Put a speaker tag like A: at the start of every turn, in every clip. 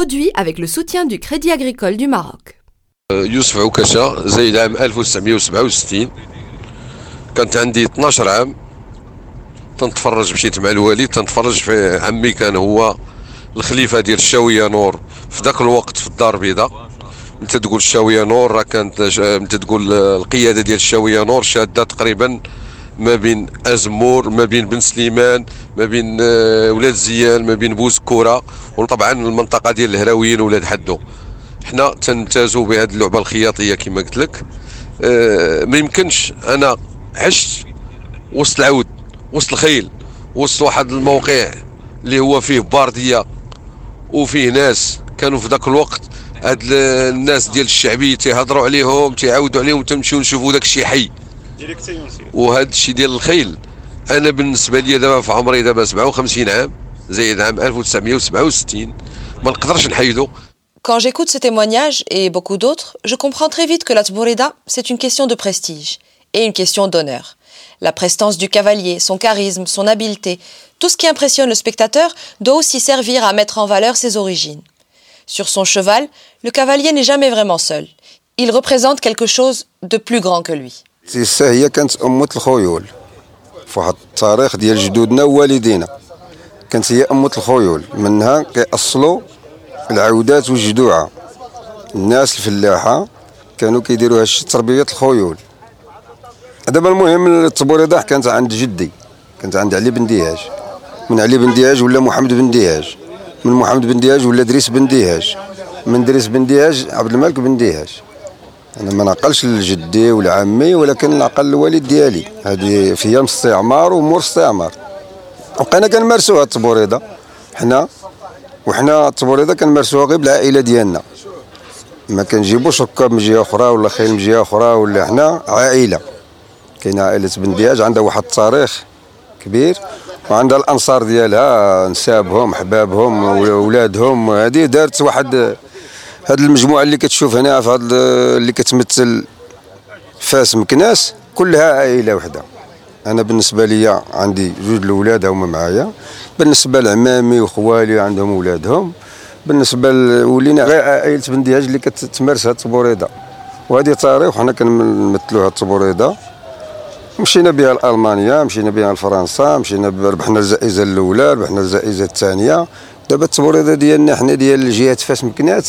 A: Produit avec le soutien du Crédit Agricole du Maroc.
B: يوسف عكاشة زايد عام 1967 كانت عندي 12 عام تنتفرج مشيت مع الوالد تنتفرج في عمي كان هو الخليفه ديال الشاويه نور في ذاك الوقت في الدار البيضاء انت تقول الشاويه نور راه كانت انت تقول القياده ديال الشاويه نور شاده تقريبا ما بين أزمور ما بين بن سليمان ما بين آه، ولاد زيان ما بين بوزكوره وطبعا المنطقة ديال الهراويين ولاد حدو. حنا تنمتازوا بهذه اللعبة الخياطية كما قلت لك. أه ما يمكنش أنا عشت وسط العود وسط الخيل وسط واحد الموقع اللي هو فيه باردية وفيه ناس. كانوا في ذاك الوقت هاد الناس ديال الشعبي تيهضروا عليهم تيعاودوا عليهم تمشيو نشوفوا داك الشيء حي. وهذا الشيء ديال الخيل انا بالنسبه لي دابا في عمري دابا 57 عام زايد عام 1967 ما نقدرش نحيدو
A: Quand j'écoute ces témoignages et beaucoup d'autres, je comprends très vite que la Tboreda, c'est une question de prestige et une question d'honneur. La prestance du cavalier, son charisme, son habileté, tout ce qui impressionne le spectateur doit aussi servir à mettre en valeur ses origines. Sur son cheval, le cavalier n'est jamais vraiment seul. Il représente quelque chose de plus grand que lui.
C: العودات والجدوعة. الناس الفلاحة كانوا كيديروا هادشي تربية الخيول. دابا المهم التبوريضة كانت عند جدي. كانت عند علي بن دياج من علي بن دياج ولا محمد بن دياج من محمد بن دياج ولا دريس بن دياج من دريس بن دياج عبد الملك بن دياج أنا ما نعقلش لجدي ولا عمي ولكن نعقل الوالد ديالي. هذه في أيام الاستعمار ومور الاستعمار وبقينا كنمارسوها التبوريضه حنا وحنا التبوريضه كنمارسوها غير بالعائلة ديالنا. ما كنجيبوش ركاب من جهة أخرى ولا خيل من جهة أخرى ولا حنا عائلة. كاينة عائلة بن دياج عندها واحد التاريخ كبير وعندها الأنصار ديالها نسابهم حبابهم ولادهم. هذه دارت واحد هاد المجموعة اللي كتشوف هنا في هاد اللي كتمثل فاس مكناس كلها عائلة وحدة. أنا بالنسبة لي عندي جوج الأولاد هما معايا. بالنسبة لعمامي وخوالي عندهم ولادهم بالنسبة ولينا غير عائلة بن دياج اللي كتمارس هاد التبوريضه وهذه تاريخ وحنا كنمثلوا هاد التبوريضه مشينا بها لألمانيا مشينا بها لفرنسا مشينا ربحنا الجائزة الأولى ربحنا الجائزة الثانية. دابا التبوريضه ديالنا حنا ديال جهة فاس مكنات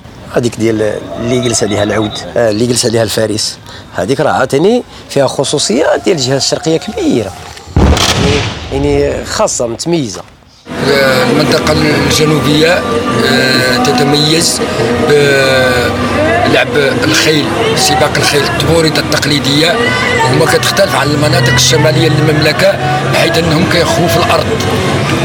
D: هذيك ديال اللي جلس عليها العود آه، اللي جلس عليها الفارس. هذيك راه عاوتاني فيها خصوصيات ديال الجهة الشرقية كبيرة. يعني يعني خاصة متميزة.
E: المنطقة الجنوبية آه، تتميز بلعب الخيل سباق الخيل التبوريدة التقليدية. وما كتختلف عن المناطق الشمالية للمملكة بحيث إنهم كيخووا في الأرض.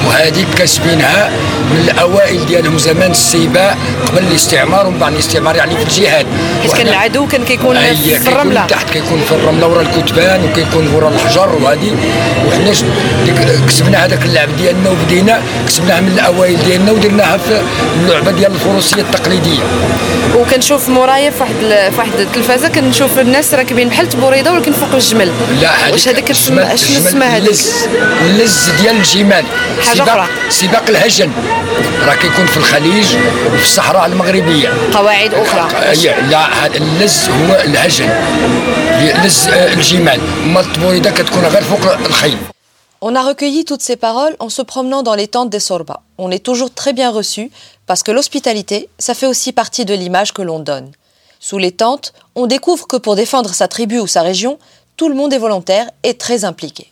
E: وهذه كاسبينها من الأوائل ديالهم زمان السيباء قبل الاستعمار ومن بعد الاستعمار يعني في الجهاد.
A: حيت كان العدو كان كيكون في الرملة.
E: تحت كيكون في الرملة ورا الكتبان وكيكون ورا الحجر وهذه. وحنا كسبنا هذاك اللعب ديالنا وبدينا كسبناها من الأوائل ديالنا ودرناها في اللعبة ديال الفروسية التقليدية.
A: وكنشوف مورايا في واحد في واحد التلفازة كنشوف الناس راكبين بحال تبوريده ولكن فوق الجمل.
E: لا
A: واش هذاك شنو اسمها هذيك؟
E: اللز ديال الجمال.
A: حاجة أخرى.
E: سباق الهجن. راه كيكون في الخليج وفي الصحراء المغربية.
A: قواعد أخرى.
E: لا اللز هو الهجن. لز الجمال. أما التبوريدة كتكون غير فوق الخيل.
A: On a recueilli toutes ces paroles en se promenant dans les tentes des Sorba. On est toujours très bien reçu parce que l'hospitalité, ça fait aussi partie de l'image que l'on donne. Sous les tentes, on découvre que pour défendre sa tribu ou sa région, tout le monde est volontaire et très impliqué.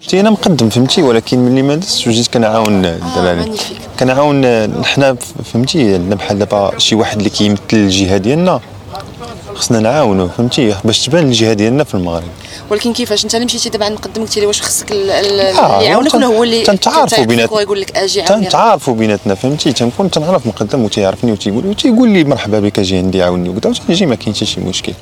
F: شتي انا مقدم فهمتي ولكن ملي ما دزتش وجيت كنعاون الدراري كنعاون حنا فهمتي عندنا بحال دابا شي واحد اللي كيمثل الجهه ديالنا خصنا نعاونوا فهمتي؟ باش تبان الجهة ديالنا في المغرب.
A: ولكن كيفاش؟ انت اللي مشيتي دابا نقدم قلتي لي واش خصك اللي يعاونك ولا هو اللي
F: تنتعارفوا بيناتنا. ويقول لك أجي تنتعارفوا بيناتنا فهمتي؟ تنكون تنعرف مقدم وتيعرفني وتيقول وتيقول لي مرحبا بك أجي عندي عاوني وكذا وتجي ما كاين حتى شي مشكل.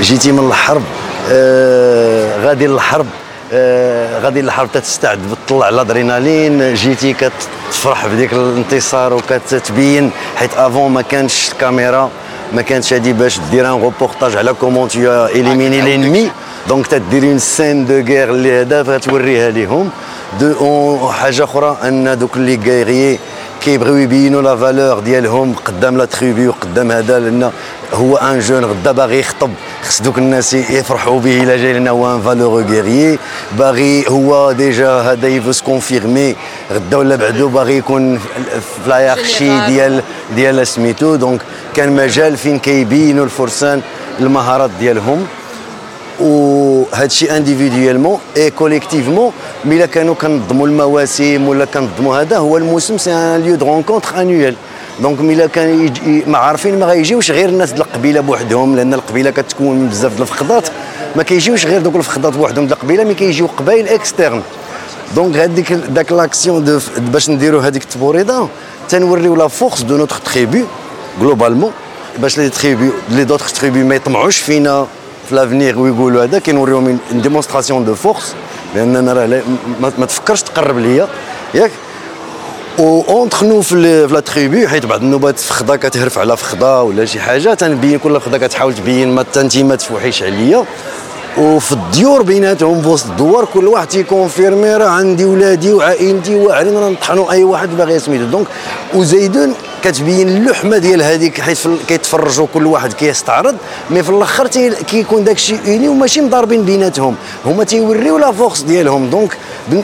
G: جيتي من الحرب آه غادي للحرب. آه غادي للحرب تستعد بتطلع الادرينالين جيتي كتفرح بديك الانتصار وكتبين حيت avant ما كانش الكاميرا ما كانتش هادي باش دير un reportage على comment tu élimines l'ennemi donc تدير une scène de guerre اللي هذا توريها ليهم de حاجة أخرى et donc les guerriers كيبغيو يبينوا la valeur ديالهم قدام la tribu وقدام هذا لأن هو un jeune غدا باغي يخطب. خص دوك الناس يفرحوا به إلا جاي لنا هو un valeureux guerrier باغي هو déjà هذا il veut se confirmer غدا ولا بعدو باغي يكون في la hiérarchie ديال ديال سميتو. donc كان مجال فين كيبينوا الفرسان المهارات ديالهم. وهذا الشيء individuellement et collectivement إلا كانوا كنظموا المواسم ولا كنظموا هذا هو الموسم c'est un lieu de rencontre annuel donc ملي كان ما عارفين ما غيجيوش غير الناس ديال القبيلة بوحدهم لأن القبيلة كتكون من بزاف ديال الفخضات ما كيجيوش غير دوك الفخضات بوحدهم ديال القبيلة mais كيجيو قبايل externes donc هذيك داك l'action باش نديروا هذيك التبوريده تنوريو la force de notre tribu globalement باش les tribus les d'autres tribus ما يطمعوش فينا في l'avenir ويقولوا هذا كنوريهم démonstration de force لأن راه ما تفكرش تقرب ليا. ياك؟ entre nous في la tribu حيت بعض النوبات فخده كتهرف على فخده ولا شي حاجة تنبين كل فخده كتحاول تبين ما انت ما تفوحيش عليا. وفي الديور بيناتهم في وسط الدوار كل واحد تي confirmer راه عندي ولادي وعائلتي واعرين راه نطحنوا أي واحد باغي سميتو donc وزيدون كتبين اللحمة ديال هذيك حيت كيتفرجوا كل واحد كيستعرض mais في الأخر كيكون داك الشيء uni وماشي مضاربين بيناتهم. هما تيوريو la force ديالهم. donc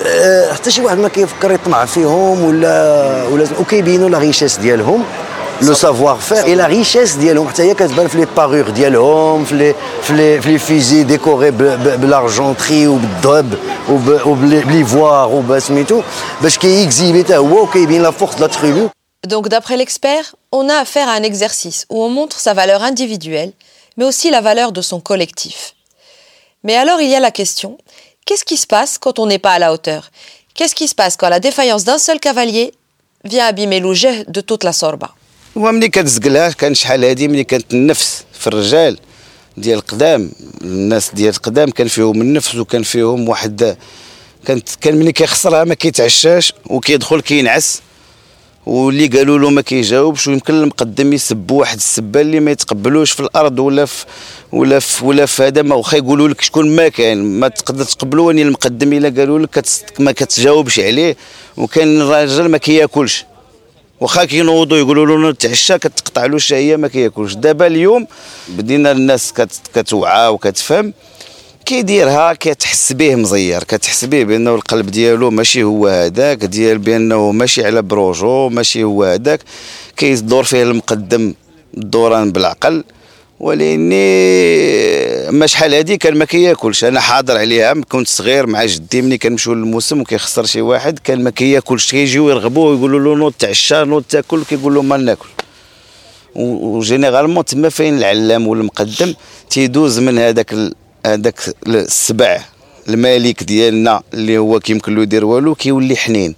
G: آه، حتى شي واحد ما كيفكر يطمع فيهم ولا ولا وكيبينوا la richesse ديالهم le savoir-faire et la richesse ديالهم. حتى هي كتبان في les parures ديالهم في les في les في les fusils décorés ب l'argenterie وبالذهب وب l'ivoire وبسميتو باش كيكزيبي حتى هو وكيبين la force la tribu
A: Donc d'après l'expert, on a affaire à un exercice où on montre sa valeur individuelle, mais aussi la valeur de son collectif. Mais alors il y a la question, qu'est-ce qui se passe quand on n'est pas à la hauteur Qu'est-ce qui se passe quand la défaillance d'un seul cavalier vient abîmer le jet de toute la sorba
H: وملي كتزقلها كان شحال هادي ملي كانت النفس في الرجال ديال القدام الناس ديال القدام كان فيهم النفس وكان فيهم واحد كانت كان ملي كيخسرها ما كيتعشاش وكيدخل كينعس واللي قالوا له ما كيجاوبش ويمكن المقدم يسب واحد السبة اللي ما يتقبلوش في الأرض ولا في ولا في ولا في هذا. ما واخا يقولوا لك شكون ما كان ما تقدر تقبلوا اني المقدم إلا قالوا لك ما كتجاوبش عليه وكان الراجل ما كياكلش. واخا كينوضوا يقولوا له نتعشى كتقطع له الشهيه ما كياكلش. دابا اليوم بدينا الناس كتوعى وكتفهم. كيديرها كتحس به مزير كتحس به بأنه القلب ديالو ماشي هو هذاك ديال بأنه ماشي على بروجو ماشي هو هذاك كيدور فيه المقدم الدوران بالعقل ولاني ما شحال هادي كان ما كياكلش. أنا حاضر عليها كنت صغير مع جدي ملي كنمشيو للموسم وكيخسر شي واحد كان ما كياكلش. كيجيو يرغبوه ويقولوا له نوض تعشى نوض تاكل كيقول لهم ما ناكل. و généralement تما فين العلام والمقدم؟ تيدوز من هذاك هذاك السبع الملك ديالنا اللي هو كيمكن له يدير والو كيولي حنين.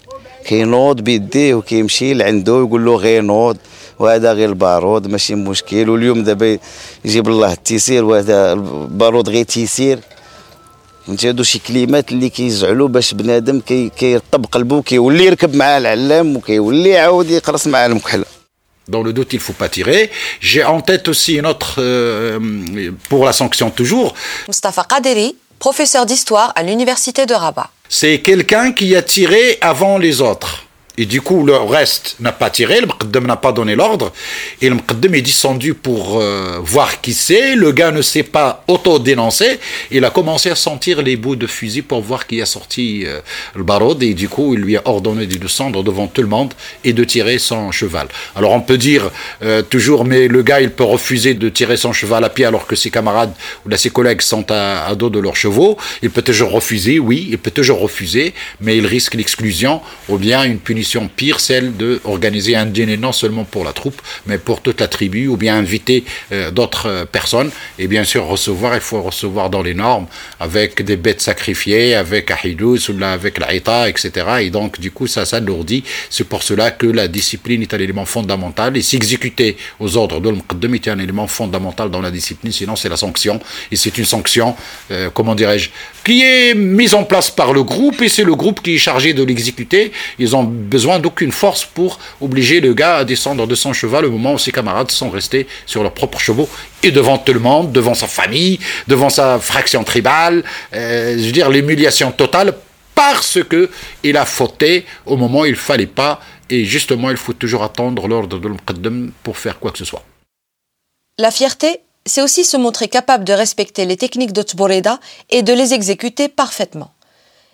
H: كينوض بيديه وكيمشي لعندو يقول له غير نوض وهذا غير البارود ماشي مشكل. واليوم دابا يجيب الله التيسير وهذا البارود غير تيسير. فهمتي؟ هادو شي كلمات اللي كيزعلوا باش بنادم كيرطب قلبه كيولي يركب معاه العلام وكيولي يعاود يقرص معاه المكحله
I: Dans le doute, il ne faut pas tirer. J'ai en tête aussi une autre, euh, pour la sanction toujours.
A: Mustafa Qaderi, professeur d'histoire à l'université de Rabat.
I: C'est quelqu'un qui a tiré avant les autres. Et du coup, le reste n'a pas tiré, le Mqaddam n'a pas donné l'ordre, et le Mqaddam est descendu pour euh, voir qui c'est. Le gars ne s'est pas auto-dénoncé, il a commencé à sentir les bouts de fusil pour voir qui a sorti euh, le barod, et du coup, il lui a ordonné de descendre devant tout le monde et de tirer son cheval. Alors on peut dire euh, toujours, mais le gars, il peut refuser de tirer son cheval à pied alors que ses camarades ou ses collègues sont à dos de leurs chevaux. Il peut toujours refuser, oui, il peut toujours refuser, mais il risque l'exclusion ou bien une punition pire, celle d'organiser un dîner non seulement pour la troupe, mais pour toute la tribu, ou bien inviter euh, d'autres euh, personnes. Et bien sûr, recevoir, il faut recevoir dans les normes, avec des bêtes sacrifiées, avec Ahidous, ou avec l'Aïta, etc. Et donc, du coup, ça s'alourdit. C'est pour cela que la discipline est un élément fondamental. Et s'exécuter aux ordres de l'Mqaddam est un élément fondamental dans la discipline, sinon c'est la sanction. Et c'est une sanction, euh, comment dirais-je, qui est mise en place par le groupe, et c'est le groupe qui est chargé de l'exécuter. Ils ont besoin d'aucune force pour obliger le gars à descendre de son cheval au moment où ses camarades sont restés sur leurs propres chevaux et devant tout le monde, devant sa famille, devant sa fraction tribale, euh, je veux dire l'humiliation totale parce que il a fauté au moment où il fallait pas et justement il faut toujours attendre l'ordre de l'Muqaddam pour faire quoi que ce soit.
A: La fierté, c'est aussi se montrer capable de respecter les techniques de Tboreda et de les exécuter parfaitement.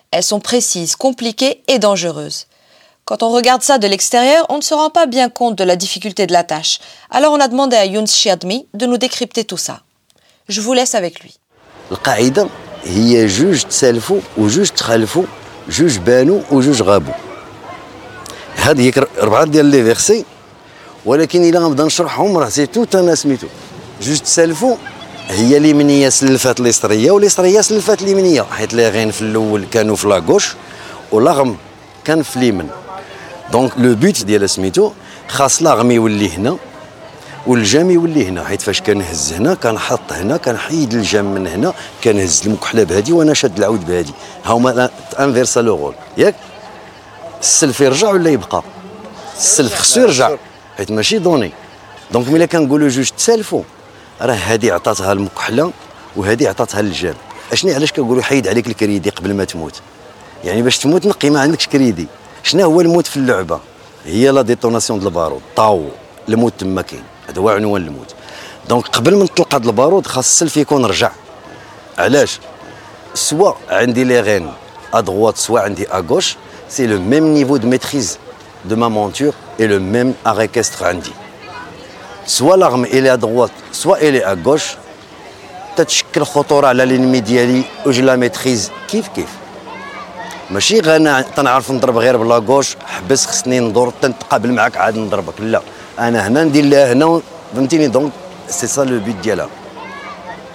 A: Elles sont précises, compliquées et dangereuses. Quand on regarde ça de l'extérieur, on ne se rend pas bien compte de la difficulté de la tâche. Alors on a demandé à Younes Chiadmi de nous décrypter tout ça. Je vous laisse avec lui.
G: القاعدة هي جوج تسالفوا وجوج تخالفوا جوج بانوا وجوج غابوا هذه هي ربعة ديال les versets ولكن الا غنبدا نشرحهم راه c'est tout un سميتو جوج تسالفوا هي اليمنيه سلفات اليسريه واليسريه سلفات اليمنيه حيت les rênes في الأول كانوا في la gauche و l'arme كان في اليمن donc le but ديال سميتو خاص l'arme يولي هنا والجام يولي هنا حيت فاش كنهز هنا كنحط هنا كنحيد الجام من هنا كنهز المكحلة بهادي وأنا شاد العود بهادي. ها هما inversent le rôle. ياك؟ السلف يرجع ولا يبقى؟ السلف خصو يرجع حيت ماشي donné. donc ملي كنقولوا جوج تسالفوا راه هادي عطاتها المكحلة وهادي عطاتها الجام. أشني علاش كنقولوا حيد عليك الكريدي قبل ما تموت؟ يعني باش تموت نقي ما عندكش كريدي. شنو هو الموت في اللعبة؟ هي la détonation ديال البارود. طاو. الموت تما كاين. هذا هو عنوان الموت. donc قبل ما نطلق هذا البارود خاص السلف يكون رجع. علاش؟ soit عندي les rênes à droite soit عندي à gauche c'est le même niveau de maîtrise de ma monture et le même registre عندي. سوا لاغم الي ادغوات سوا الي اغوش تتشكل خطورة على l'ennemi ديالي و je la maîtrise كيف كيف؟ ماشي غانا تنعرف نضرب غير ب la gauche حبس خصني ندور تنتقابل معاك عاد نضربك. لا أنا هنا ندير لها هنا فهمتيني؟ donc c'est ça le but ديالها.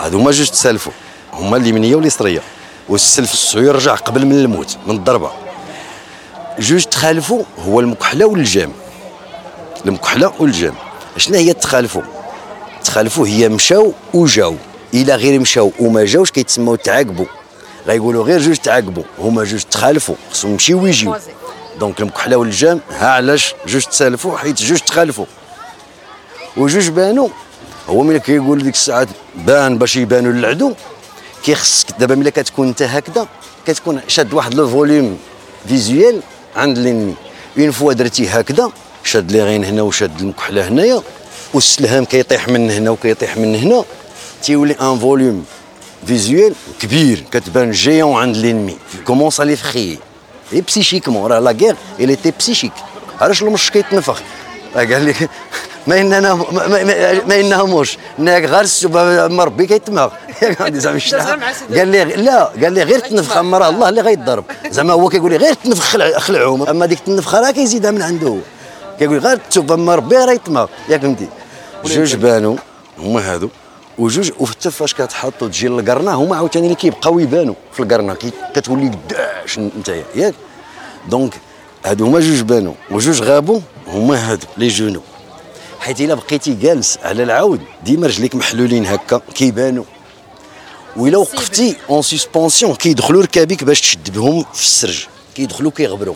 G: هادو هما جوج تسالفوا هما اليمنيه واليسريه والسلف الصعو يرجع قبل من الموت من الضربة. جوج تخالفوا هو المكحلة والجام المكحلة والجام شنو هي التخالفوا تخالفوا هي مشاو وجاو. إلى غير مشاو وما جاوش كيتسموا تعاقبوا غيقولوا غير جوج تعاقبوا هما جوج تخالفوا خصهم يمشيو ويجيو. donc المكحلة والجام ها علاش جوج تسالفوا حيت جوج تخالفوا. وجوج بانوا هو ملي كيقول ديك الساعات بان باش يبانوا للعدو كيخصك دابا ملي كتكون انت هكذا كتكون شاد واحد le volume visuel عند l'ennemi. une fois درتي هكذا شاد les rênes هنا وشاد المكحلة هنايا والسلهام كيطيح من هنا وكيطيح من هنا تيولي un volume. visuel كبير كتبان جيون عند l'ennemi commence l'effrayer et psychiquement راه لا غير il était psychique. علاش المش كيتنفخ؟ قال لك ما إننا ما إنها موش. انك غير مربي كيتماغ قال لي لا قال لي غير تنفخ. أما راه الله اللي غيضرب زعما هو كيقول لي غير تنفخ خلعهم. أما ديك التنفخة راه كيزيدها من عنده. هو كيقول غير تشوف أما ربي راه يتماغ ياك فهمتي جوج بانوا هما هادو. وجوج وحتى فاش كتحط وتجي للقرنة هما عاوتاني اللي كيبقاو يبانوا في القرنة كتولي قداش نتايا ياك. donc هادو هما جوج بانوا وجوج غابوا هما هادو les genoux. حيت إلا بقيتي جالس على العود ديما رجليك محلولين هكا كيبانوا وإلا وقفتي en suspension كيدخلوا ركابيك باش تشد بهم في السرج كيدخلوا كيغبروا.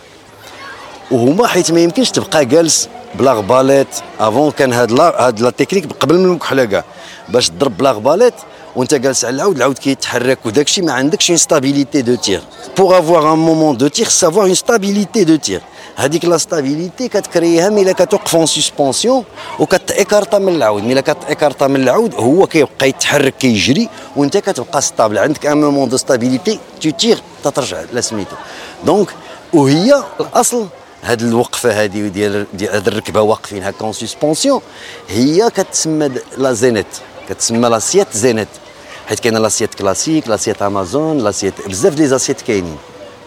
G: وهما حيت ما يمكنش تبقى جالس ب l'arbalète avant كان هاد la هاد la technique قبل من المكحله كاع باش تضرب ب l'arbalète وانت جالس على العود العود كيتحرك وداك الشيء ما عندكش une stabilité de tir pour avoir un moment de tir savoir une stabilité de tir هذيك la stabilité كت créer ها ملي كتوقف en suspension وكت écarter من العود. ملي كت écarter من العود هو كيبقى يتحرك كيجري وانت كتبقى stable عندك un moment de stabilité de tir تترجع لسميتو donc وهي الأصل. هاد الوقفة هذه ديال هاد الركبة واقفينها en suspension هي كتسمى لا زينيت كتسمى لاسيت زينيت حيت كاينه لاسيت كلاسيك لاسيت امازون لاسيت بزاف ديال لاسيت كاينين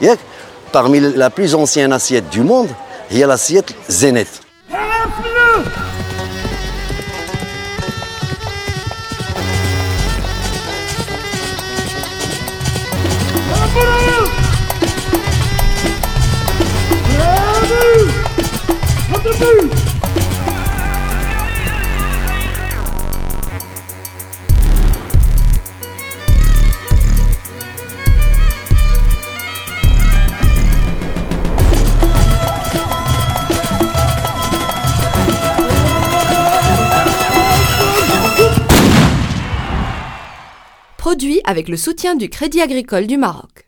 G: ياك parmi la plus ancienne assiette du monde هي l'assiette Zénith
J: Avec le soutien du Crédit agricole du Maroc.